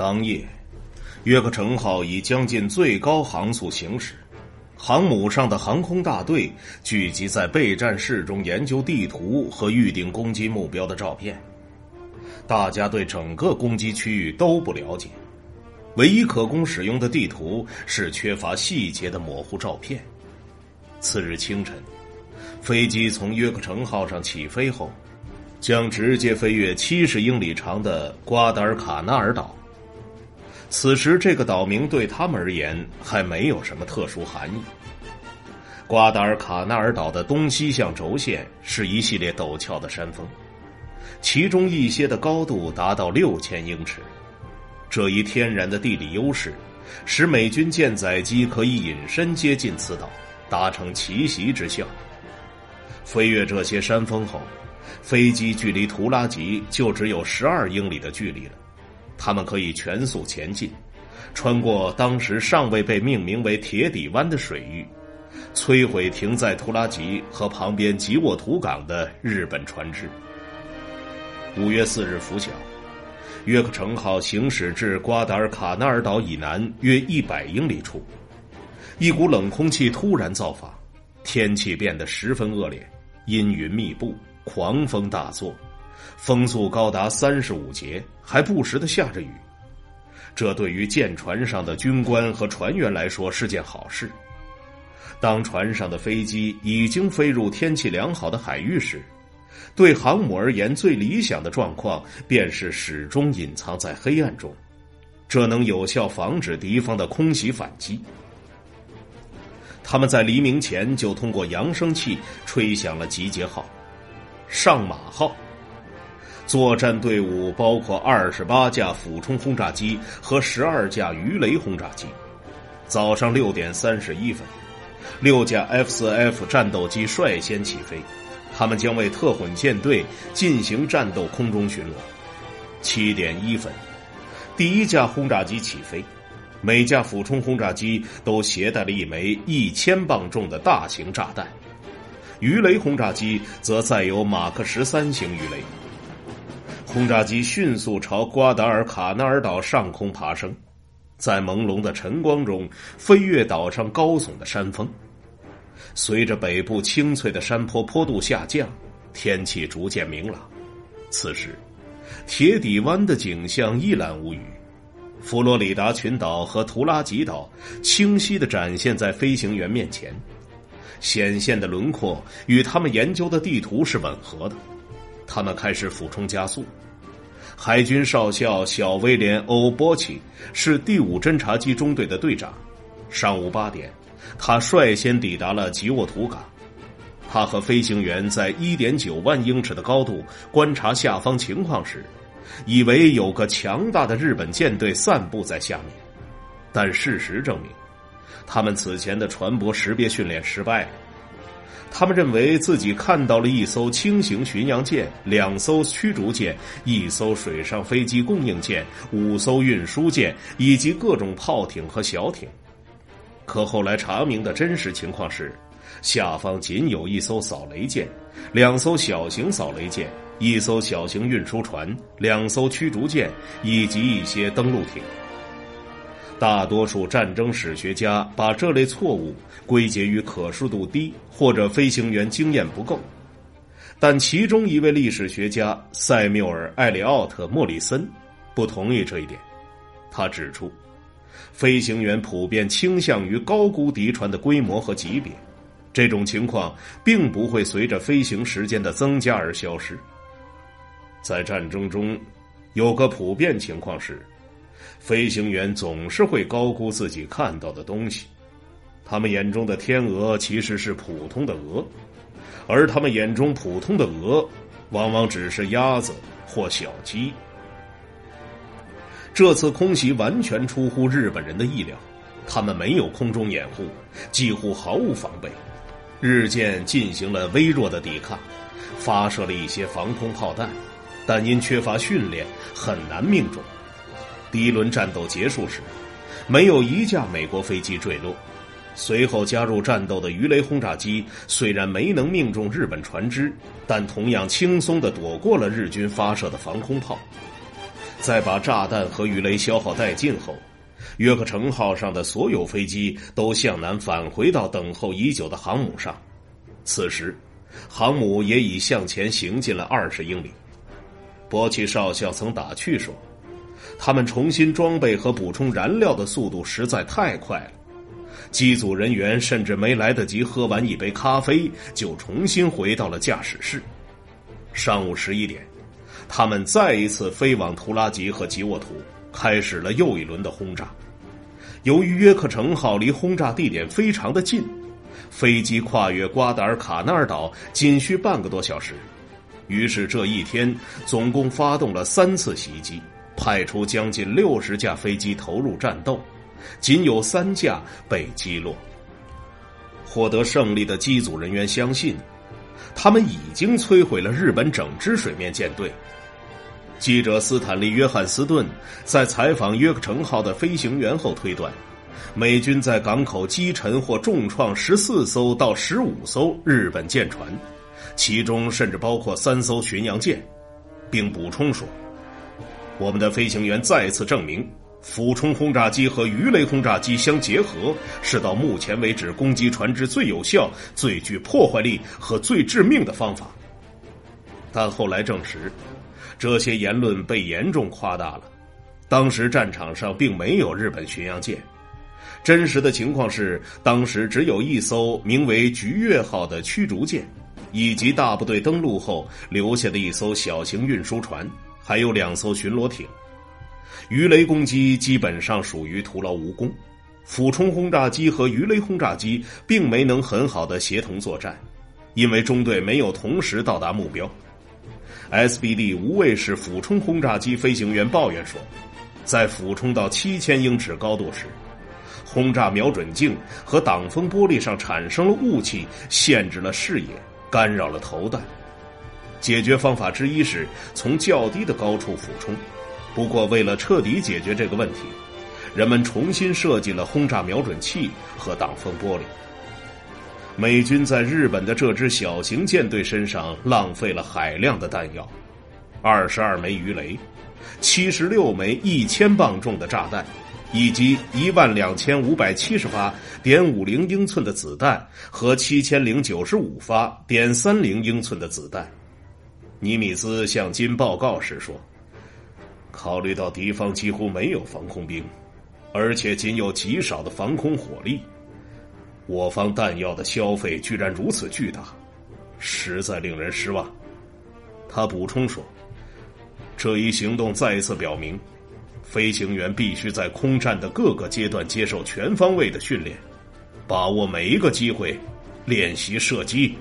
当夜，约克城号以将近最高航速行驶，航母上的航空大队聚集在备战室中研究地图和预定攻击目标的照片。大家对整个攻击区域都不了解，唯一可供使用的地图是缺乏细节的模糊照片。次日清晨，飞机从约克城号上起飞后，将直接飞越七十英里长的瓜达尔卡纳尔岛。此时，这个岛名对他们而言还没有什么特殊含义。瓜达尔卡纳尔岛的东西向轴线是一系列陡峭的山峰，其中一些的高度达到六千英尺。这一天然的地理优势，使美军舰载机可以隐身接近此岛，达成奇袭之效。飞越这些山峰后，飞机距离图拉吉就只有十二英里的距离了。他们可以全速前进，穿过当时尚未被命名为铁底湾的水域，摧毁停在图拉吉和旁边吉沃图港的日本船只。五月四日拂晓，约克城号行驶至瓜达尔卡纳尔岛以南约一百英里处，一股冷空气突然造访，天气变得十分恶劣，阴云密布，狂风大作。风速高达三十五节，还不时的下着雨。这对于舰船上的军官和船员来说是件好事。当船上的飞机已经飞入天气良好的海域时，对航母而言最理想的状况便是始终隐藏在黑暗中，这能有效防止敌方的空袭反击。他们在黎明前就通过扬声器吹响了集结号，上马号。作战队伍包括二十八架俯冲轰炸机和十二架鱼雷轰炸机。早上六点三十一分，六架 F 四 F 战斗机率先起飞，他们将为特混舰队进行战斗空中巡逻。七点一分，第一架轰炸机起飞，每架俯冲轰炸机都携带了一枚一千磅重的大型炸弹，鱼雷轰炸机则载有马克十三型鱼雷。轰炸机迅速朝瓜达尔卡纳尔岛上空爬升，在朦胧的晨光中飞越岛上高耸的山峰。随着北部清脆的山坡坡度下降，天气逐渐明朗。此时，铁底湾的景象一览无余，佛罗里达群岛和图拉吉岛清晰的展现在飞行员面前，显现的轮廓与他们研究的地图是吻合的。他们开始俯冲加速。海军少校小威廉·欧波奇是第五侦察机中队的队长。上午八点，他率先抵达了吉沃图港。他和飞行员在一点九万英尺的高度观察下方情况时，以为有个强大的日本舰队散布在下面，但事实证明，他们此前的船舶识别训练失败了。他们认为自己看到了一艘轻型巡洋舰、两艘驱逐舰、一艘水上飞机供应舰、五艘运输舰以及各种炮艇和小艇。可后来查明的真实情况是，下方仅有一艘扫雷舰、两艘小型扫雷舰、一艘小型运输船、两艘驱逐舰以及一些登陆艇。大多数战争史学家把这类错误归结于可视度低或者飞行员经验不够，但其中一位历史学家塞缪尔·艾利奥特·莫里森不同意这一点。他指出，飞行员普遍倾向于高估敌船的规模和级别，这种情况并不会随着飞行时间的增加而消失。在战争中，有个普遍情况是。飞行员总是会高估自己看到的东西，他们眼中的天鹅其实是普通的鹅，而他们眼中普通的鹅，往往只是鸭子或小鸡。这次空袭完全出乎日本人的意料，他们没有空中掩护，几乎毫无防备。日舰进行了微弱的抵抗，发射了一些防空炮弹，但因缺乏训练，很难命中。第一轮战斗结束时，没有一架美国飞机坠落。随后加入战斗的鱼雷轰炸机虽然没能命中日本船只，但同样轻松的躲过了日军发射的防空炮。在把炸弹和鱼雷消耗殆尽后，约克城号上的所有飞机都向南返回到等候已久的航母上。此时，航母也已向前行进了二十英里。波奇少校曾打趣说：“他们重新装备和补充燃料的速度实在太快了，机组人员甚至没来得及喝完一杯咖啡，就重新回到了驾驶室。”上午十一点，他们再一次飞往图拉吉和吉沃图，开始了又一轮的轰炸。由于约克城号离轰炸地点非常的近。飞机跨越瓜达尔卡纳尔岛仅需半个多小时，于是这一天总共发动了三次袭击，派出将近六十架飞机投入战斗，仅有三架被击落。获得胜利的机组人员相信，他们已经摧毁了日本整支水面舰队。记者斯坦利·约翰斯顿在采访约克城号的飞行员后推断。美军在港口击沉或重创十四艘到十五艘日本舰船，其中甚至包括三艘巡洋舰，并补充说：“我们的飞行员再次证明，俯冲轰炸机和鱼雷轰炸机相结合是到目前为止攻击船只最有效、最具破坏力和最致命的方法。”但后来证实，这些言论被严重夸大了。当时战场上并没有日本巡洋舰。真实的情况是，当时只有一艘名为“菊月号”的驱逐舰，以及大部队登陆后留下的一艘小型运输船，还有两艘巡逻艇。鱼雷攻击基本上属于徒劳无功，俯冲轰炸机和鱼雷轰炸机并没能很好的协同作战，因为中队没有同时到达目标。SBD 无畏式俯冲轰炸机飞行员抱怨说，在俯冲到七千英尺高度时。轰炸瞄准镜和挡风玻璃上产生了雾气，限制了视野，干扰了投弹。解决方法之一是从较低的高处俯冲。不过，为了彻底解决这个问题，人们重新设计了轰炸瞄准器和挡风玻璃。美军在日本的这支小型舰队身上浪费了海量的弹药：二十二枚鱼雷，七十六枚一千磅重的炸弹。以及一万两千五百七十发点五零英寸的子弹和七千零九十五发点三零英寸的子弹，尼米兹向金报告时说：“考虑到敌方几乎没有防空兵，而且仅有极少的防空火力，我方弹药的消费居然如此巨大，实在令人失望。”他补充说：“这一行动再一次表明。”飞行员必须在空战的各个阶段接受全方位的训练，把握每一个机会练习射击。